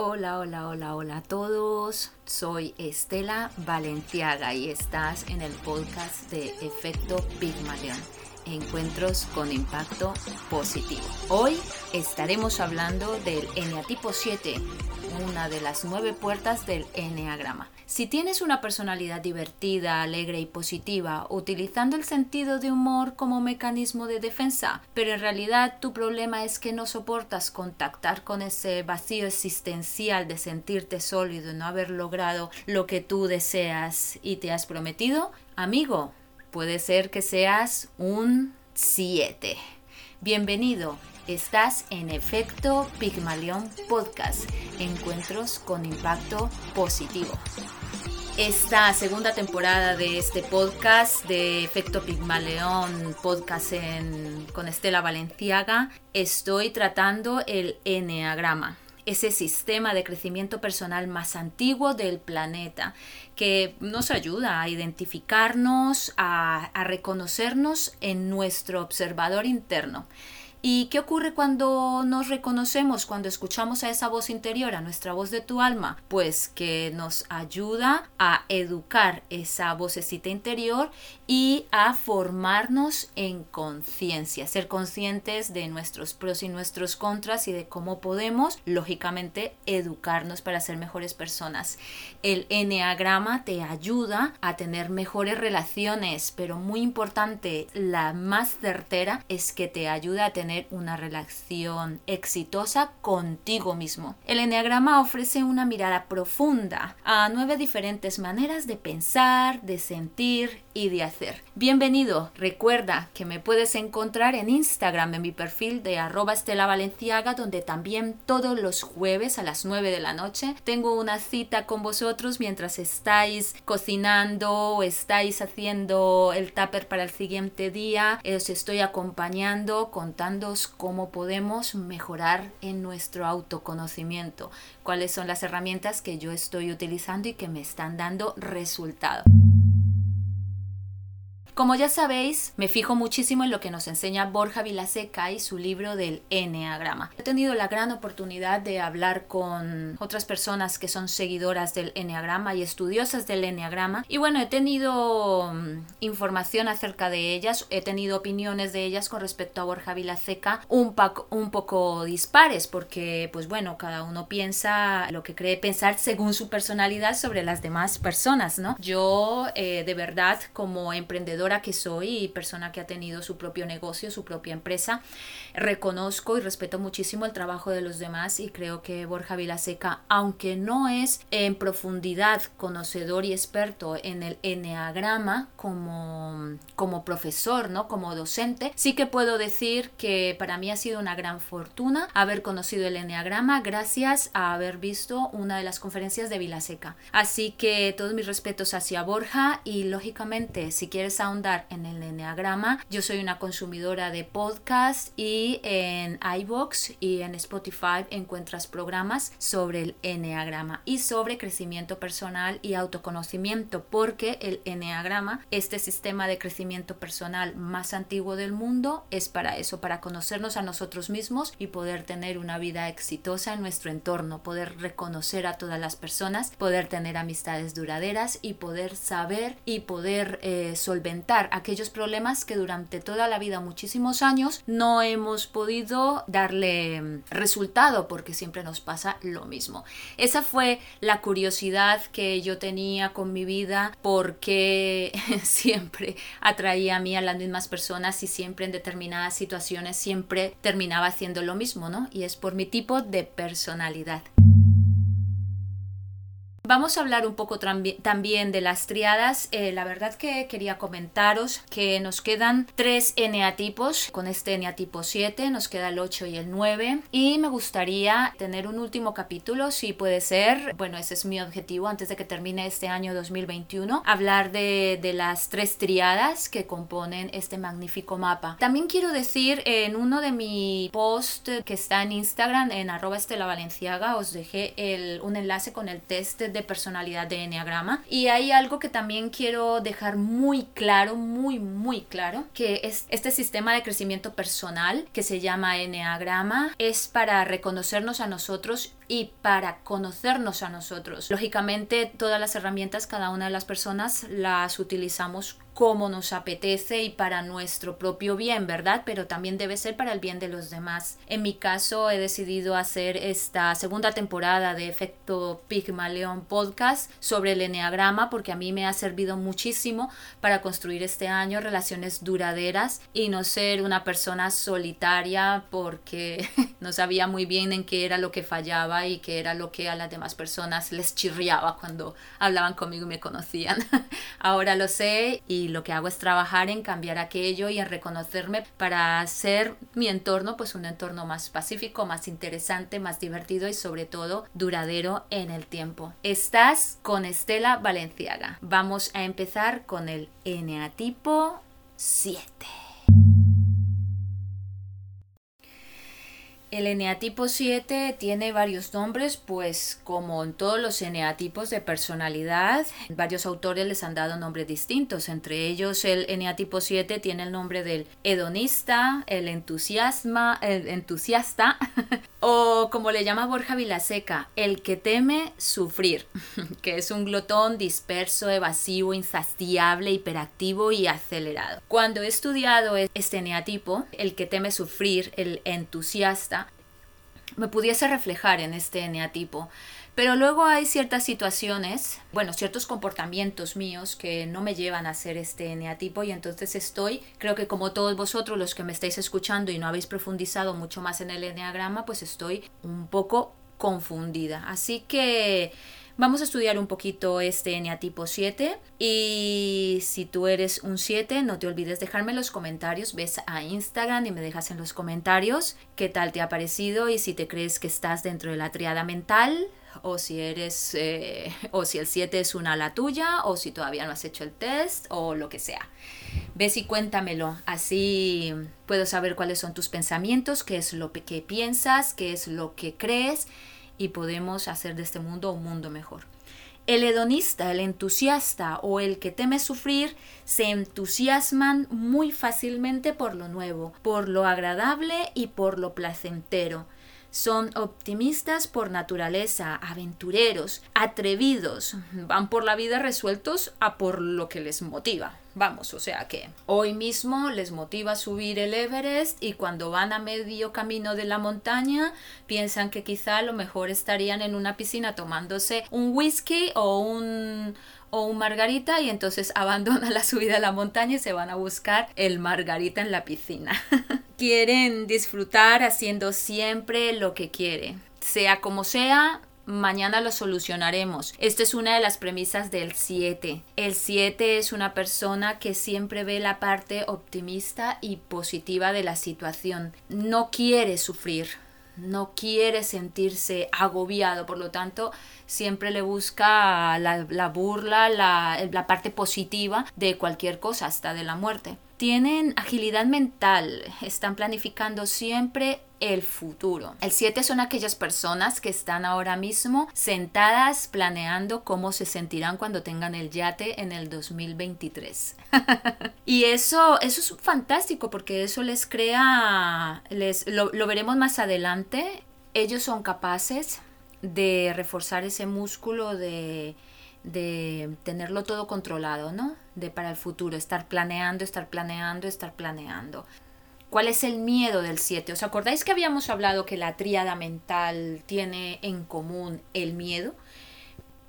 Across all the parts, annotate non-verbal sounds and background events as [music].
Hola, hola, hola, hola a todos. Soy Estela Valenciaga y estás en el podcast de Efecto Pigmalión. Encuentros con impacto positivo. Hoy estaremos hablando del eneatipo 7, una de las nueve puertas del eneagrama. Si tienes una personalidad divertida, alegre y positiva, utilizando el sentido de humor como mecanismo de defensa, pero en realidad tu problema es que no soportas contactar con ese vacío existencial de sentirte sólido y no haber logrado lo que tú deseas y te has prometido, amigo, puede ser que seas un 7. Bienvenido. Estás en Efecto Pigmalión Podcast, encuentros con impacto positivo. Esta segunda temporada de este podcast de Efecto Pigmaleón, podcast con Estela Valenciaga, estoy tratando el Enneagrama ese sistema de crecimiento personal más antiguo del planeta, que nos ayuda a identificarnos, a reconocernos en nuestro observador interno. ¿Y qué ocurre cuando nos reconocemos, cuando escuchamos a esa voz interior, a nuestra voz de tu alma? Pues que nos ayuda a educar esa vocecita interior y a formarnos en conciencia, ser conscientes de nuestros pros y nuestros contras y de cómo podemos, lógicamente, educarnos para ser mejores personas. El enneagrama te ayuda a tener mejores relaciones, pero muy importante, la más certera es que te ayuda a tener una relación exitosa contigo mismo. El enneagrama ofrece una mirada profunda a nueve diferentes maneras de pensar, de sentir y de hacer. Bienvenido, recuerda que me puedes encontrar en Instagram en mi perfil de arroba Estela Valenciaga donde también todos los jueves a las 9 de la noche tengo una cita con vosotros mientras estáis cocinando o estáis haciendo el tupper para el siguiente día. Os estoy acompañando contando cómo podemos mejorar en nuestro autoconocimiento, cuáles son las herramientas que yo estoy utilizando y que me están dando resultado. Como ya sabéis, me fijo muchísimo en lo que nos enseña Borja Vilaseca y su libro del Enneagrama. He tenido la gran oportunidad de hablar con otras personas que son seguidoras del Enneagrama y estudiosas del Enneagrama. Y bueno, he tenido mm, información acerca de ellas, he tenido opiniones de ellas con respecto a Borja Vilaseca un, poco dispares, porque pues bueno, cada uno piensa lo que cree pensar según su personalidad sobre las demás personas, ¿no? Yo eh, de verdad como emprendedor que soy y persona que ha tenido su propio negocio, su propia empresa, reconozco y respeto muchísimo el trabajo de los demás y creo que Borja Vilaseca, aunque no es en profundidad conocedor y experto en el enneagrama como, como profesor, ¿no? como docente, sí que puedo decir que para mí ha sido una gran fortuna haber conocido el enneagrama gracias a haber visto una de las conferencias de Vilaseca. Así que todos mis respetos hacia Borja y lógicamente si quieres aún en el Enneagrama. Yo soy una consumidora de podcast y en iBox y en Spotify encuentras programas sobre el Enneagrama y sobre crecimiento personal y autoconocimiento, porque el Enneagrama, este sistema de crecimiento personal más antiguo del mundo, es para eso, para conocernos a nosotros mismos y poder tener una vida exitosa en nuestro entorno, poder reconocer a todas las personas, poder tener amistades duraderas y poder saber y poder eh, solventar aquellos problemas que durante toda la vida, muchísimos años, no hemos podido darle mm, resultado porque siempre nos pasa lo mismo. Esa fue la curiosidad que yo tenía con mi vida porque [laughs] siempre atraía a mí a las mismas personas y siempre en determinadas situaciones siempre terminaba haciendo lo mismo, ¿no? Y es por mi tipo de personalidad. Vamos a hablar un poco también de las triadas. Eh, la verdad que quería comentaros que nos quedan tres eneatipos. Con este eneatipo 7 nos queda el 8 y el 9. Y me gustaría tener un último capítulo, si puede ser. Bueno, ese es mi objetivo antes de que termine este año 2021. Hablar de, las tres triadas que componen este magnífico mapa. También quiero decir en uno de mi posts que está en Instagram, en arroba estela os dejé el, un enlace con el test de de personalidad de Enneagrama. Y hay algo que también quiero dejar muy claro, muy, muy claro, que es este sistema de crecimiento personal que se llama Enneagrama es para reconocernos a nosotros y para conocernos a nosotros. Lógicamente, todas las herramientas, cada una de las personas las utilizamos como nos apetece y para nuestro propio bien, ¿verdad? Pero también debe ser para el bien de los demás. En mi caso he decidido hacer esta segunda temporada de Efecto Pigmalión podcast sobre el enneagrama porque a mí me ha servido muchísimo para construir este año relaciones duraderas y no ser una persona solitaria porque [laughs] no sabía muy bien en qué era lo que fallaba y qué era lo que a las demás personas les chirriaba cuando hablaban conmigo y me conocían. [laughs] Ahora lo sé y lo que hago es trabajar en cambiar aquello y en reconocerme para hacer mi entorno pues un entorno más pacífico, más interesante, más divertido y sobre todo duradero en el tiempo. Estás con Estela Valenciaga. Vamos a empezar con el eneatipo 7. El eneatipo 7 tiene varios nombres, pues como en todos los eneatipos de personalidad, varios autores les han dado nombres distintos. Entre ellos, el eneatipo 7 tiene el nombre del hedonista, el, entusiasma, el entusiasta, [laughs] o como le llama Borja Vilaseca, el que teme sufrir, [laughs] que es un glotón disperso, evasivo, insaciable, hiperactivo y acelerado. Cuando he estudiado este eneatipo, el que teme sufrir, el entusiasta, me pudiese reflejar en este eneatipo. Pero luego hay ciertas situaciones, bueno, ciertos comportamientos míos que no me llevan a ser este eneatipo y entonces estoy, creo que como todos vosotros los que me estáis escuchando y no habéis profundizado mucho más en el eneagrama, pues estoy un poco confundida. Así que Vamos a estudiar un poquito este eneatipo 7 y si tú eres un 7 no te olvides dejarme en los comentarios, ves a Instagram y me dejas en los comentarios qué tal te ha parecido y si te crees que estás dentro de la triada mental o si eres eh, o si el 7 es una ala tuya o si todavía no has hecho el test o lo que sea. Ves y cuéntamelo, así puedo saber cuáles son tus pensamientos, qué es lo que piensas, qué es lo que crees y podemos hacer de este mundo un mundo mejor. El hedonista, el entusiasta o el que teme sufrir se entusiasman muy fácilmente por lo nuevo, por lo agradable y por lo placentero. Son optimistas por naturaleza, aventureros, atrevidos, van por la vida resueltos a por lo que les motiva. Vamos, o sea que hoy mismo les motiva subir el Everest y cuando van a medio camino de la montaña piensan que quizá lo mejor estarían en una piscina tomándose un whisky o un o un margarita y entonces [laughs] abandonan la subida a la montaña y se van a buscar el margarita en la piscina. [laughs] Quieren disfrutar haciendo siempre lo que quiere. Sea como sea, mañana lo solucionaremos. Esta es una de las premisas del 7. El 7 es una persona que siempre ve la parte optimista y positiva de la situación. No quiere sufrir, no quiere sentirse agobiado, por lo tanto, siempre le busca la, burla, la, la parte positiva de cualquier cosa, hasta de la muerte. Tienen agilidad mental, están planificando siempre el futuro. El 7 son aquellas personas que están ahora mismo sentadas planeando cómo se sentirán cuando tengan el yate en el 2023. [laughs] y eso, eso es fantástico porque eso les crea, les, lo, lo veremos más adelante, ellos son capaces de reforzar ese músculo de de tenerlo todo controlado, ¿no? De para el futuro, estar planeando, estar planeando, estar planeando. ¿Cuál es el miedo del 7? ¿Os acordáis que habíamos hablado que la tríada mental tiene en común el miedo?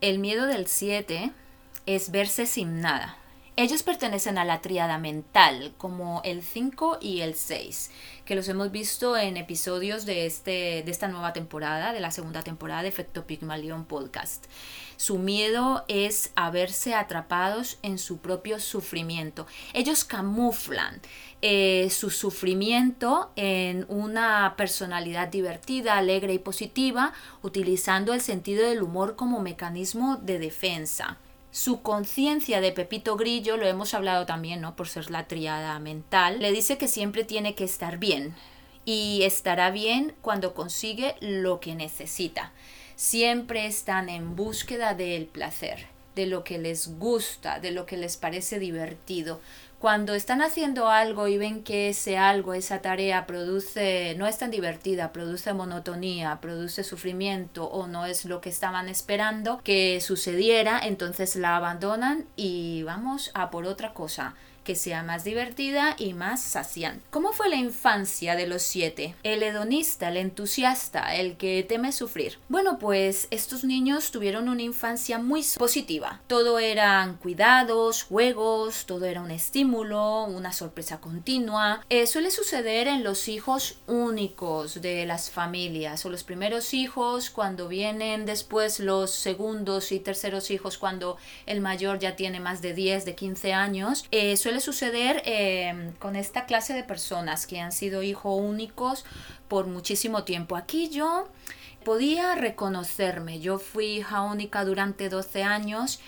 El miedo del 7 es verse sin nada. Ellos pertenecen a la tríada mental, como el 5 y el 6, que los hemos visto en episodios de, este, de esta nueva temporada, de la segunda temporada de Efecto Pygmalion Podcast. Su miedo es a verse atrapados en su propio sufrimiento. Ellos camuflan eh, su sufrimiento en una personalidad divertida, alegre y positiva, utilizando el sentido del humor como mecanismo de defensa. Su conciencia de Pepito Grillo, lo hemos hablado también, ¿no? Por ser la triada mental, le dice que siempre tiene que estar bien y estará bien cuando consigue lo que necesita siempre están en búsqueda del placer, de lo que les gusta, de lo que les parece divertido. Cuando están haciendo algo y ven que ese algo, esa tarea produce, no es tan divertida, produce monotonía, produce sufrimiento o no es lo que estaban esperando que sucediera, entonces la abandonan y vamos a por otra cosa que sea más divertida y más saciante. ¿Cómo fue la infancia de los siete? El hedonista, el entusiasta, el que teme sufrir. Bueno, pues estos niños tuvieron una infancia muy positiva. Todo eran cuidados, juegos, todo era un estímulo, una sorpresa continua. Eh, suele suceder en los hijos únicos de las familias o los primeros hijos cuando vienen después los segundos y terceros hijos cuando el mayor ya tiene más de 10, de 15 años. Eh, suele suceder em, con esta clase de personas que han sido hijos únicos por muchísimo tiempo. Aquí yo podía reconocerme. Yo fui hija única durante 12 años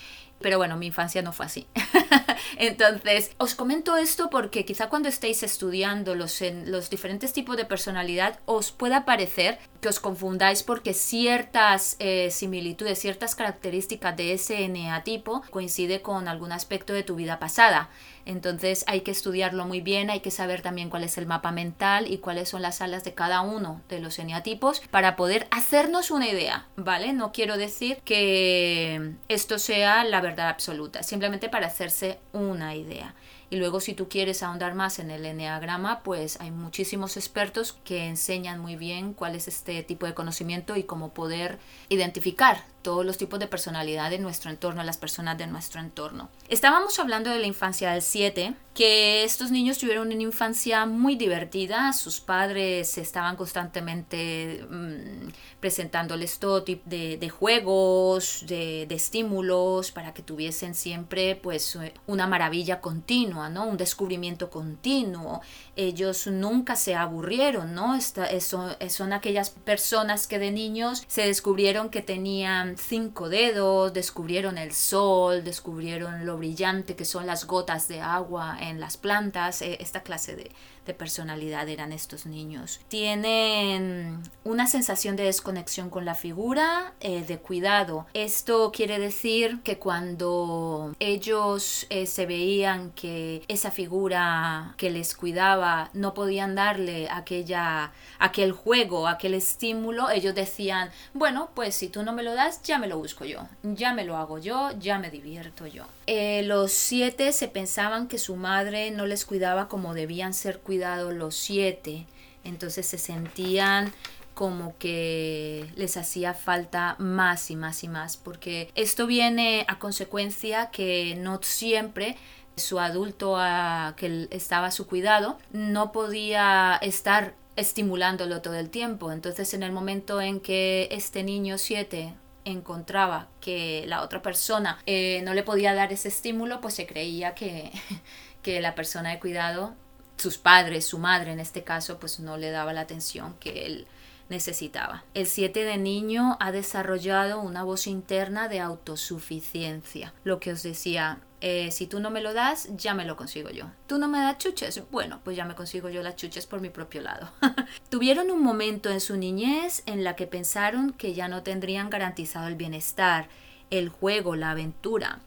pero bueno, mi infancia no fue así. [laughs] Entonces, os comento esto porque quizá cuando estéis estudiando los, los diferentes tipos de personalidad os pueda parecer que os confundáis porque ciertas eh, similitudes, ciertas características de ese tipo coincide con algún aspecto de tu vida pasada. Entonces hay que estudiarlo muy bien, hay que saber también cuál es el mapa mental y cuáles son las alas de cada uno de los eneatipos para poder hacernos una idea, ¿vale? No quiero decir que esto sea la verdad absoluta, simplemente para hacerse una idea. Y luego si tú quieres ahondar más en el enneagrama, pues hay muchísimos expertos que enseñan muy bien cuál es este tipo de conocimiento y cómo poder identificar todos los tipos de personalidad de nuestro entorno, las personas de nuestro entorno. Estábamos hablando de la infancia del 7, que estos niños tuvieron una infancia muy divertida, sus padres estaban constantemente mm, presentándoles todo tipo de, juegos, de, estímulos, para que tuviesen siempre pues una maravilla continua, ¿no? Un descubrimiento continuo. Ellos nunca se aburrieron, ¿no? Esta, eso, son aquellas personas que de niños se descubrieron que tenían cinco dedos, descubrieron el sol, descubrieron lo brillante que son las gotas de agua en las plantas, eh, esta clase de, de personalidad eran estos niños. Tienen una sensación de desconexión con la figura, eh, de cuidado. Esto quiere decir que cuando ellos eh, se veían que esa figura que les cuidaba no podían darle aquella, aquel juego, aquel estímulo, ellos decían, bueno, pues si tú no me lo das, ya me lo busco yo, ya me lo hago yo, ya me divierto yo. Eh, los siete se pensaban que su madre no les cuidaba como debían ser cuidados los siete, entonces se sentían como que les hacía falta más y más y más, porque esto viene a consecuencia que no siempre su adulto a, que estaba a su cuidado no podía estar estimulándolo todo el tiempo. Entonces en el momento en que este niño 7 encontraba que la otra persona eh, no le podía dar ese estímulo, pues se creía que, [laughs] que la persona de cuidado sus padres, su madre en este caso, pues no le daba la atención que él necesitaba. El 7 de niño ha desarrollado una voz interna de autosuficiencia. Lo que os decía, eh, si tú no me lo das, ya me lo consigo yo. ¿Tú no me das chuches? Bueno, pues ya me consigo yo las chuches por mi propio lado. [laughs] Tuvieron un momento en su niñez en la que pensaron que ya no tendrían garantizado el bienestar, el juego, la aventura.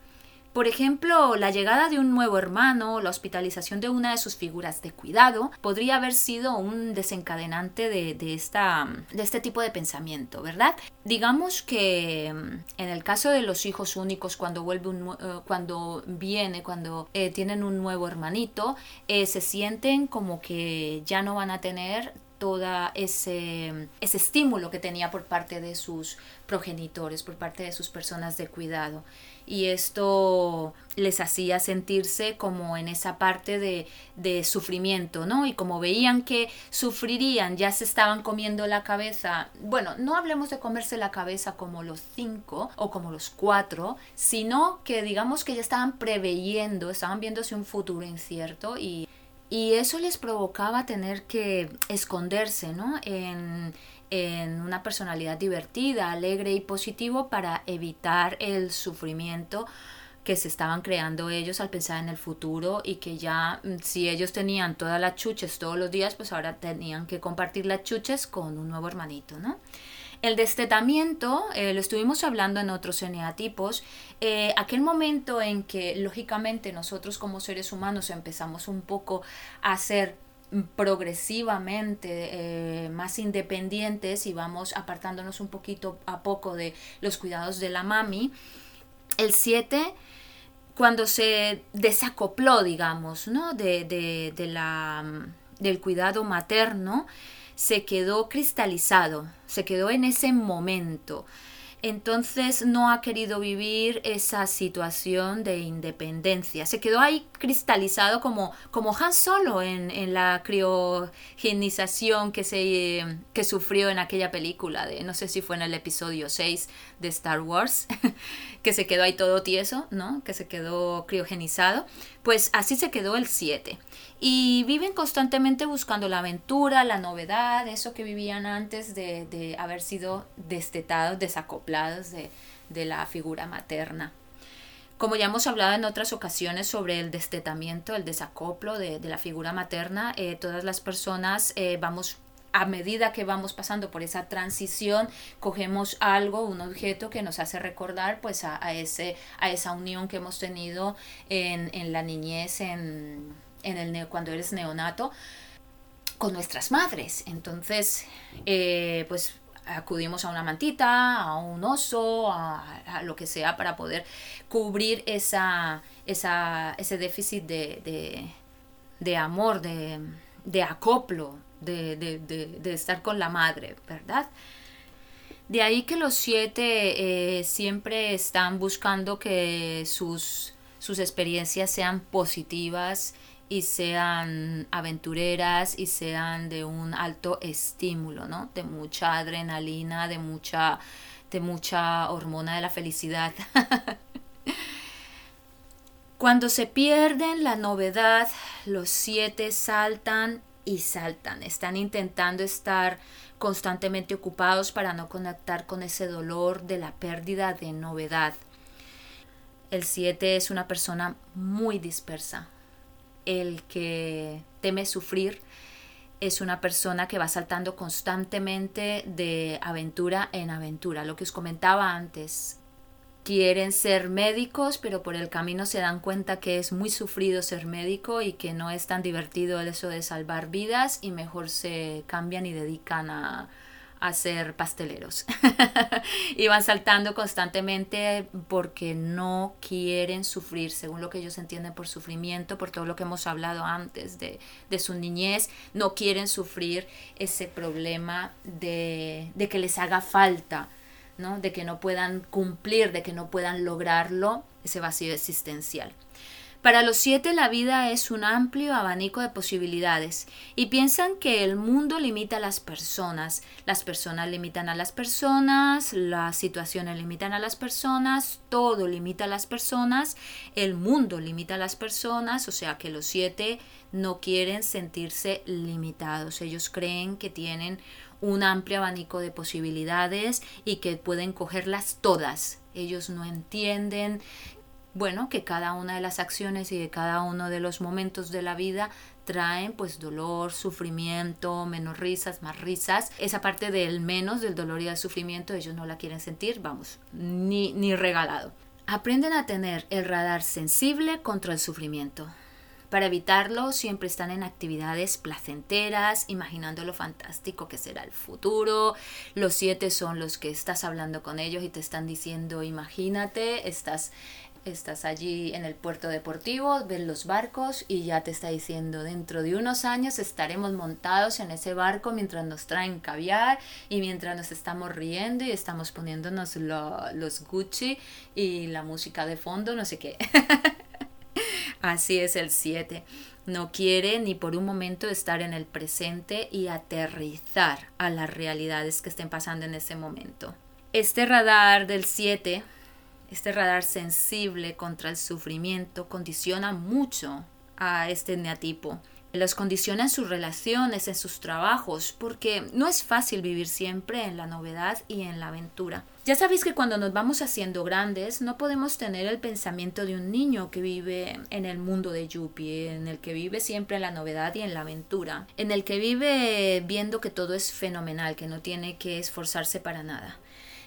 Por ejemplo, la llegada de un nuevo hermano, la hospitalización de una de sus figuras de cuidado, podría haber sido un desencadenante de, esta, de este tipo de pensamiento, ¿verdad? Digamos que mm, en el caso de los hijos únicos, cuando, vuelve un, eh, cuando viene, cuando eh, tienen un nuevo hermanito, eh, se sienten como que ya no van a tener todo ese, ese estímulo que tenía por parte de sus progenitores, por parte de sus personas de cuidado y esto les hacía sentirse como en esa parte de, de, sufrimiento, ¿no? Y como veían que sufrirían, ya se estaban comiendo la cabeza, bueno, no hablemos de comerse la cabeza como los cinco o como los cuatro, sino que digamos que ya estaban preveyendo, estaban viéndose un futuro incierto y, y eso les provocaba tener que esconderse, ¿no? En, en una personalidad divertida, alegre y positivo para evitar el sufrimiento que se estaban creando ellos al pensar en el futuro y que ya mm, si ellos tenían todas las chuches todos los días, pues ahora tenían que compartir las chuches con un nuevo hermanito, ¿no? El destetamiento, eh, lo estuvimos hablando en otros eneatipos, eh, aquel momento en que lógicamente nosotros como seres humanos empezamos un poco a ser progresivamente eh, más independientes y vamos apartándonos un poquito a poco de los cuidados de la mami. El 7 cuando se desacopló, digamos, ¿no? de, la, del cuidado materno, se quedó cristalizado, se quedó en ese momento entonces no ha querido vivir esa situación de independencia. Se quedó ahí cristalizado como, como Han Solo en, la criogenización que, se, que sufrió en aquella película, de, no sé si fue en el episodio 6 de Star Wars, [laughs] que se quedó ahí todo tieso, ¿no? que se quedó criogenizado. Pues así se quedó el 7 y viven constantemente buscando la aventura, la novedad, eso que vivían antes de, haber sido destetados, desacoplados de, la figura materna. Como ya hemos hablado en otras ocasiones sobre el destetamiento, el desacoplo de, la figura materna, eh, todas las personas eh, vamos a medida que vamos pasando por esa transición, cogemos algo, un objeto que nos hace recordar pues a, ese, a esa unión que hemos tenido en, en la niñez, en, en el cuando eres neonato con nuestras madres. Entonces, eh, pues acudimos a una mantita, a un oso, a, lo que sea para poder cubrir esa, esa ese déficit de, de, amor, de, de acoplo, de, de, estar con la madre, ¿verdad? De ahí que los siete eh, siempre están buscando que sus, sus experiencias sean positivas y sean aventureras y sean de un alto estímulo, ¿no? De mucha adrenalina, de mucha, de mucha hormona de la felicidad. [laughs] Cuando se pierden la novedad, los siete saltan y saltan. Están intentando estar constantemente ocupados para no conectar con ese dolor de la pérdida de novedad. El siete es una persona muy dispersa, el que teme sufrir es una persona que va saltando constantemente de aventura en aventura. Lo que os comentaba antes, quieren ser médicos, pero por el camino se dan cuenta que es muy sufrido ser médico y que no es tan divertido eso de salvar vidas y mejor se cambian y dedican a, a ser pasteleros. [laughs] y van saltando constantemente porque no quieren sufrir, según lo que ellos entienden por sufrimiento, por todo lo que hemos hablado antes de, de su niñez, no quieren sufrir ese problema de, de que les haga falta, ¿no? de que no puedan cumplir, de que no puedan lograrlo, ese vacío existencial. Para los siete la vida es un amplio abanico de posibilidades y piensan que el mundo limita a las personas, las personas limitan a las personas, las situaciones limitan a las personas, todo limita a las personas, el mundo limita a las personas, o sea que los siete no quieren sentirse limitados, ellos creen que tienen un amplio abanico de posibilidades y que pueden cogerlas todas. Ellos no entienden bueno, que cada una de las acciones y de cada uno de los momentos de la vida traen pues dolor, sufrimiento, menos risas, más risas. Esa parte del menos, del dolor y del sufrimiento, ellos no la quieren sentir, vamos, ni, ni regalado. Aprenden a tener el radar sensible contra el sufrimiento. Para evitarlo, siempre están en actividades placenteras, imaginando lo fantástico que será el futuro. Los siete son los que estás hablando con ellos y te están diciendo, imagínate, estás estás allí en el puerto deportivo, ves los barcos y ya te está diciendo, dentro de unos años estaremos montados en ese barco mientras nos traen caviar y mientras nos estamos riendo y estamos poniéndonos los Gucci y la música de fondo, no sé qué. [laughs] Así es el 7. No quiere ni por un momento estar en el presente y aterrizar a las realidades que estén pasando en ese momento. Este radar del 7 este radar sensible contra el sufrimiento condiciona mucho a este neatipo. los condiciona en sus relaciones, en sus trabajos, porque no es fácil vivir siempre en la novedad y en la aventura. Ya sabéis que cuando nos vamos haciendo grandes no podemos tener el pensamiento de un niño que vive en el mundo de Yuppie, en el que vive siempre en la novedad y en la aventura, en el que vive viendo que todo es fenomenal, que no tiene que esforzarse para nada.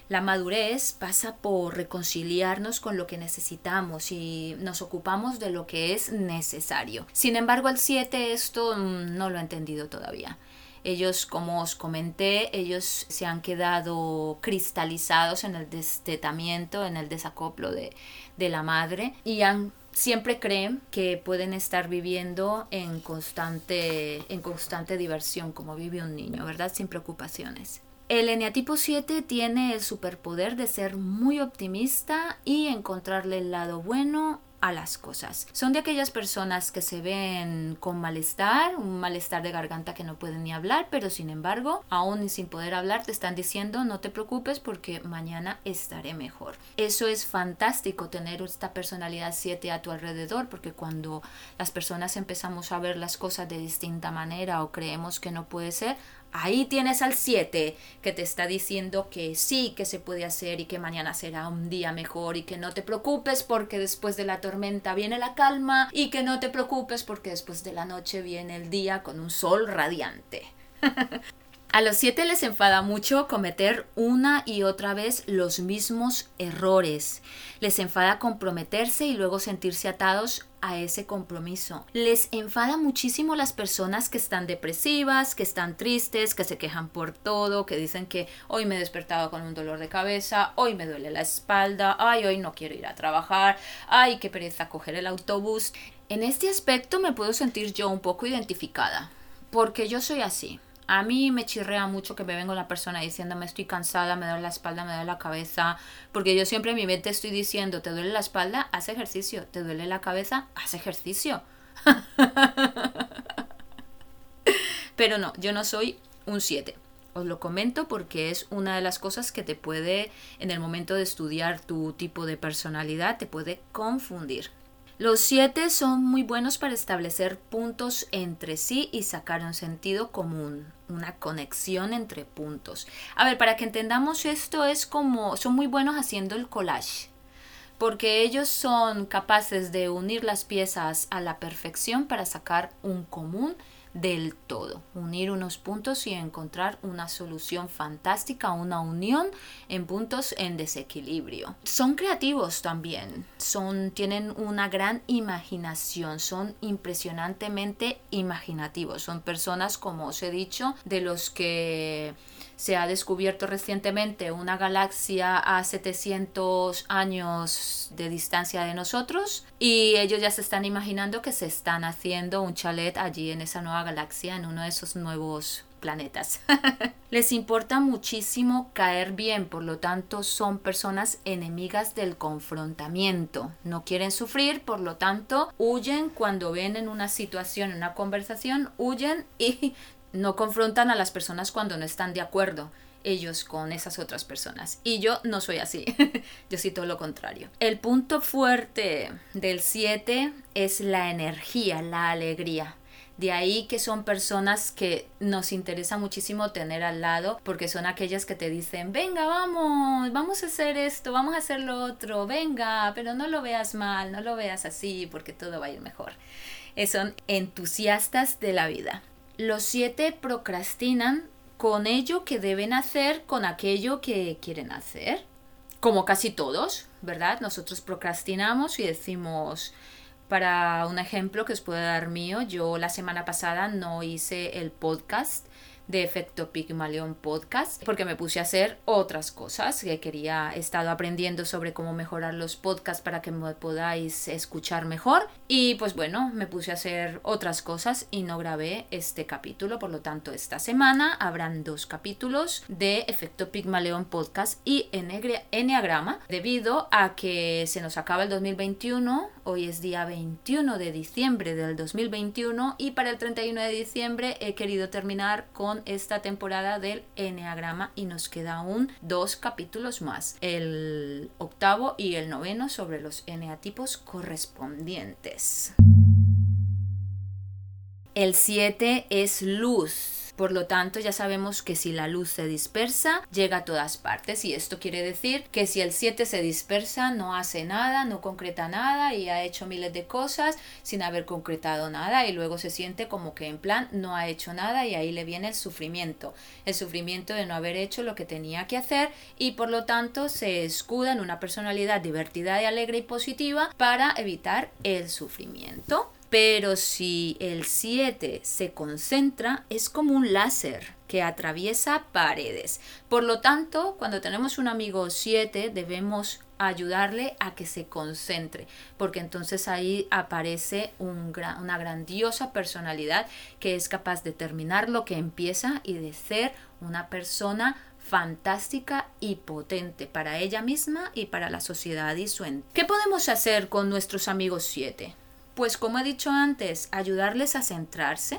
La madurez pasa por reconciliarnos con lo que necesitamos y nos ocupamos de lo que es necesario. Sin embargo, el 7 esto mm, no lo he entendido todavía. Ellos, como os comenté, ellos se han quedado cristalizados en el destetamiento, en el desacoplo de, de la madre y han siempre creen que pueden estar viviendo en constante, en constante diversión, como vive un niño, ¿verdad? Sin preocupaciones. El eneatipo 7 tiene el superpoder de ser muy optimista y encontrarle el lado bueno a las cosas. Son de aquellas personas que se ven con malestar, un malestar de garganta que no pueden ni hablar, pero sin embargo, aún sin poder hablar, te están diciendo no te preocupes porque mañana estaré mejor. Eso es fantástico tener esta personalidad 7 a tu alrededor, porque cuando las personas empezamos a ver las cosas de distinta manera o creemos que no puede ser, Ahí tienes al 7 que te está diciendo que sí, que se puede hacer y que mañana será un día mejor y que no te preocupes porque después de la tormenta viene la calma y que no te preocupes porque después de la noche viene el día con un sol radiante. [laughs] A los siete les enfada mucho cometer una y otra vez los mismos errores. Les enfada comprometerse y luego sentirse atados a ese compromiso. Les enfada muchísimo las personas que están depresivas, que están tristes, que se quejan por todo, que dicen que hoy me he despertado con un dolor de cabeza, hoy me duele la espalda, ay, hoy no quiero ir a trabajar, ay, qué pereza coger el autobús. En este aspecto me puedo sentir yo un poco identificada, porque yo soy así. A mí me chirrea mucho que me venga una persona diciéndome estoy cansada, me duele la espalda, me duele la cabeza, porque yo siempre en mi mente estoy diciendo, te duele la espalda, haz ejercicio, te duele la cabeza, haz ejercicio. [laughs] Pero no, yo no soy un 7. Os lo comento porque es una de las cosas que te puede, en el momento de estudiar tu tipo de personalidad, te puede confundir. Los siete son muy buenos para establecer puntos entre sí y sacar un sentido común, una conexión entre puntos. A ver, para que entendamos esto es como son muy buenos haciendo el collage, porque ellos son capaces de unir las piezas a la perfección para sacar un común del todo, unir unos puntos y encontrar una solución fantástica, una unión en puntos en desequilibrio. Son creativos también, son, tienen una gran imaginación, son impresionantemente imaginativos, son personas, como os he dicho, de los que se ha descubierto recientemente una galaxia a 700 años de distancia de nosotros y ellos ya se están imaginando que se están haciendo un chalet allí en esa nueva galaxia, en uno de esos nuevos planetas. [laughs] Les importa muchísimo caer bien, por lo tanto son personas enemigas del confrontamiento. No quieren sufrir, por lo tanto huyen cuando ven en una situación, en una conversación, huyen y no confrontan a las personas cuando no están de acuerdo ellos con esas otras personas. Y yo no soy así, [laughs] yo soy todo lo contrario. El punto fuerte del 7 es la energía, la alegría. De ahí que son personas que nos interesa muchísimo tener al lado porque son aquellas que te dicen, venga, vamos, vamos a hacer esto, vamos a hacer lo otro, venga, pero no lo veas mal, no lo veas así porque todo va a ir mejor. Son entusiastas de la vida. Los siete procrastinan con ello que deben hacer, con aquello que quieren hacer. Como casi todos, ¿verdad? Nosotros procrastinamos y decimos, para un ejemplo que os puedo dar mío, yo la semana pasada no hice el podcast de Efecto Pigmalión Podcast porque me puse a hacer otras cosas que quería, he estado aprendiendo sobre cómo mejorar los podcasts para que me podáis escuchar mejor. Y pues bueno, me puse a hacer otras cosas y no grabé este capítulo, por lo tanto esta semana habrán dos capítulos de Efecto Pigmalión Podcast y Enneagrama. Debido a que se nos acaba el 2021, hoy es día 21 de diciembre del 2021 y para el 31 de diciembre he querido terminar con esta temporada del Enneagrama y nos queda aún dos capítulos más, el octavo y el noveno sobre los eneatipos correspondientes. El 7 es luz por lo tanto, ya sabemos que si la luz se dispersa, llega a todas partes. Y esto quiere decir que si el 7 se dispersa, no hace nada, no concreta nada y ha hecho miles de cosas sin haber concretado nada y luego se siente como que en plan no ha hecho nada y ahí le viene el sufrimiento. El sufrimiento de no haber hecho lo que tenía que hacer y por lo tanto se escuda en una personalidad divertida y alegre y positiva para evitar el sufrimiento. Pero si el 7 se concentra, es como un láser que atraviesa paredes. Por lo tanto, cuando tenemos un amigo 7, debemos ayudarle a que se concentre, porque entonces ahí aparece una grandiosa personalidad que es capaz de terminar lo que empieza y de ser una persona fantástica y potente para ella misma y para la sociedad y su entorno. ¿Qué podemos hacer con nuestros amigos 7? Pues como he dicho antes, ayudarles a centrarse,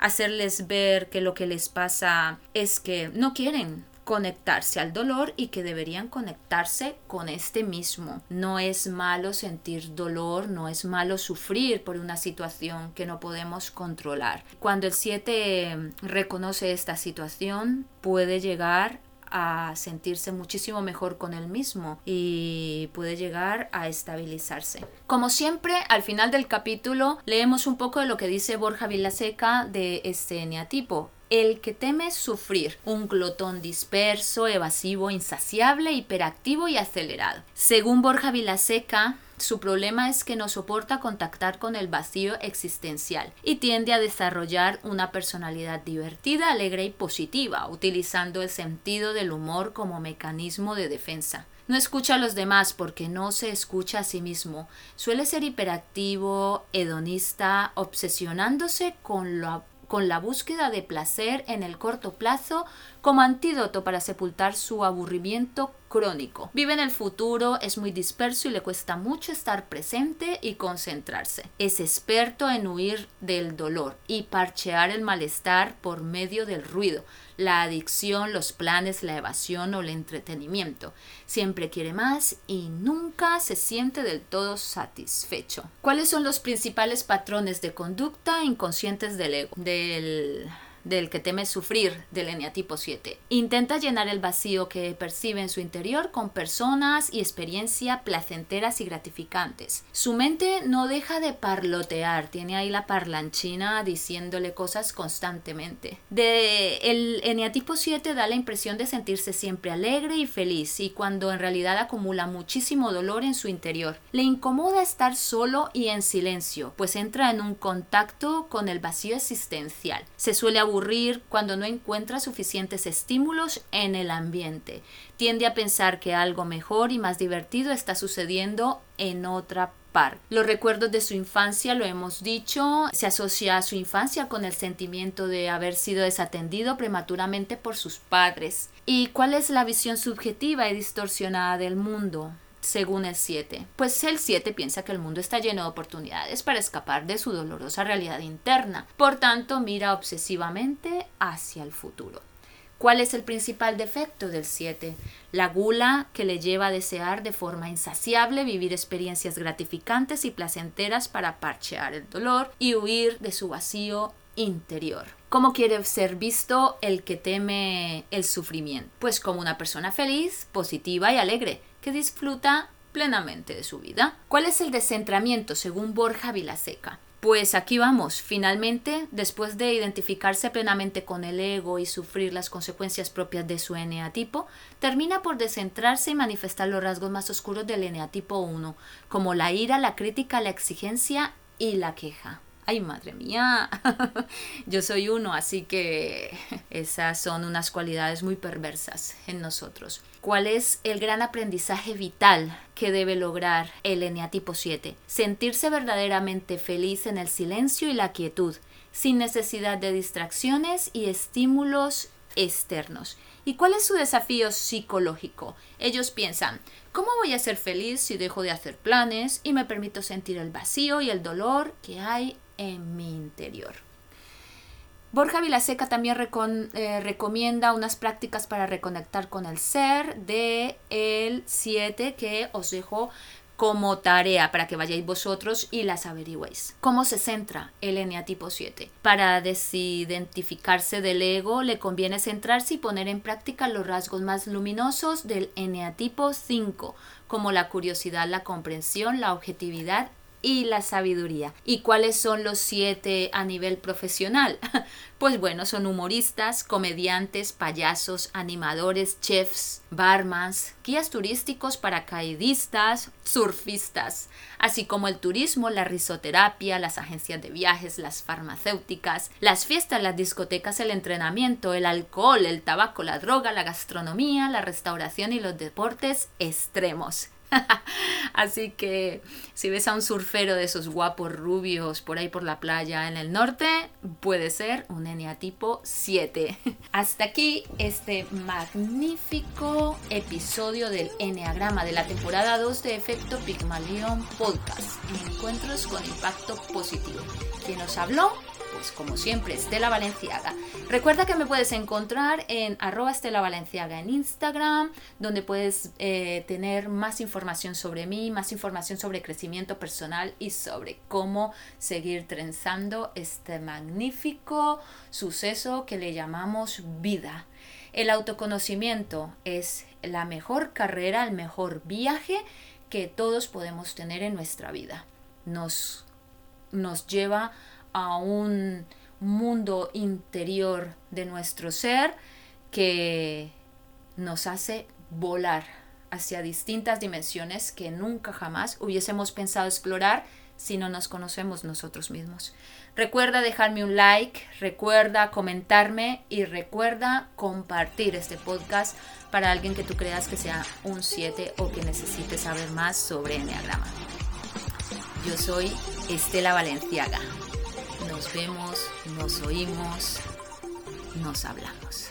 hacerles ver que lo que les pasa es que no quieren conectarse al dolor y que deberían conectarse con este mismo. No es malo sentir dolor, no es malo sufrir por una situación que no podemos controlar. Cuando el 7 reconoce esta situación, puede llegar a sentirse muchísimo mejor con él mismo y puede llegar a estabilizarse. Como siempre, al final del capítulo leemos un poco de lo que dice Borja Vilaseca de este eneatipo. El que teme sufrir, un glotón disperso, evasivo, insaciable, hiperactivo y acelerado. Según Borja Vilaseca, su problema es que no soporta contactar con el vacío existencial y tiende a desarrollar una personalidad divertida, alegre y positiva, utilizando el sentido del humor como mecanismo de defensa. No escucha a los demás porque no se escucha a sí mismo. Suele ser hiperactivo, hedonista, obsesionándose con con la búsqueda de placer en el corto plazo como antídoto para sepultar su aburrimiento crónico. Vive en el futuro, es muy disperso y le cuesta mucho estar presente y concentrarse. Es experto en huir del dolor y parchear el malestar por medio del ruido, la adicción, los planes, la evasión o el entretenimiento. Siempre quiere más y nunca se siente del todo satisfecho. ¿Cuáles son los principales patrones de conducta inconscientes del ego? Del del que teme sufrir del eneatipo 7. Intenta llenar el vacío que percibe en su interior con personas y experiencias placenteras y gratificantes. Su mente no deja de parlotear, tiene ahí la parlanchina diciéndole cosas constantemente. De el eneatipo 7 da la impresión de sentirse siempre alegre y feliz y cuando en realidad acumula muchísimo dolor en su interior. Le incomoda estar solo y en silencio, pues entra en un contacto con el vacío existencial. Se suele aburrir cuando no encuentra suficientes estímulos en el ambiente. Tiende a pensar que algo mejor y más divertido está sucediendo en otra parte. Los recuerdos de su infancia, lo hemos dicho, se asocia a su infancia con el sentimiento de haber sido desatendido prematuramente por sus padres. ¿Y cuál es la visión subjetiva y distorsionada del mundo? Según el 7. Pues el 7 piensa que el mundo está lleno de oportunidades para escapar de su dolorosa realidad interna. Por tanto, mira obsesivamente hacia el futuro. ¿Cuál es el principal defecto del 7? La gula que le lleva a desear de forma insaciable vivir experiencias gratificantes y placenteras para parchear el dolor y huir de su vacío interior. ¿Cómo quiere ser visto el que teme el sufrimiento? Pues como una persona feliz, positiva y alegre, que disfruta plenamente de su vida. ¿Cuál es el descentramiento según Borja Vilaseca? Pues aquí vamos, finalmente, después de identificarse plenamente con el ego y sufrir las consecuencias propias de su eneatipo, termina por descentrarse y manifestar los rasgos más oscuros del eneatipo 1, como la ira, la crítica, la exigencia y la queja ay madre mía, [laughs] yo soy uno, así que esas son unas cualidades muy perversas en nosotros. ¿Cuál es el gran aprendizaje vital que debe lograr el eneatipo 7? Sentirse verdaderamente feliz en el silencio y la quietud, sin necesidad de distracciones y estímulos externos. ¿Y cuál es su desafío psicológico? Ellos piensan, ¿cómo voy a ser feliz si dejo de hacer planes y me permito sentir el vacío y el dolor que hay en mi interior. Borja Vilaseca también eh, recomienda unas prácticas para reconectar con el ser de el 7 que os dejo como tarea para que vayáis vosotros y las averigüéis. ¿Cómo se centra el eneatipo 7? Para desidentificarse del ego le conviene centrarse y poner en práctica los rasgos más luminosos del eneatipo 5, como la curiosidad, la comprensión, la objetividad y la sabiduría. ¿Y cuáles son los siete a nivel profesional? [laughs] Pues bueno, son humoristas, comediantes, payasos, animadores, chefs, barmans, guías turísticos, paracaidistas, surfistas, así como el turismo, la risoterapia, las agencias de viajes, las farmacéuticas, las fiestas, las discotecas, el entrenamiento, el alcohol, el tabaco, la droga, la gastronomía, la restauración y los deportes extremos. [laughs] Así que si ves a un surfero de esos guapos rubios por ahí por la playa en el norte, puede ser un eneatipo 7. [laughs] Hasta aquí este magnífico episodio del Enneagrama de la temporada 2 de Efecto Pigmalion Podcast. Encuentros con impacto positivo. Quien nos habló pues como siempre, Estela Valenciaga. Recuerda que me puedes encontrar en arroba Estela Valenciaga en Instagram, donde puedes eh, tener más información sobre mí, más información sobre crecimiento personal y sobre cómo seguir trenzando este magnífico suceso que le llamamos vida. El autoconocimiento es la mejor carrera, el mejor viaje que todos podemos tener en nuestra vida. Nos, nos lleva a un mundo interior de nuestro ser que nos hace volar hacia distintas dimensiones que nunca jamás hubiésemos pensado explorar si no nos conocemos nosotros mismos. Recuerda dejarme un like, recuerda comentarme y recuerda compartir este podcast para alguien que tú creas que sea un 7 o que necesite saber más sobre Enneagrama. Yo soy Estela Valenciaga nos vemos, nos oímos, nos hablamos.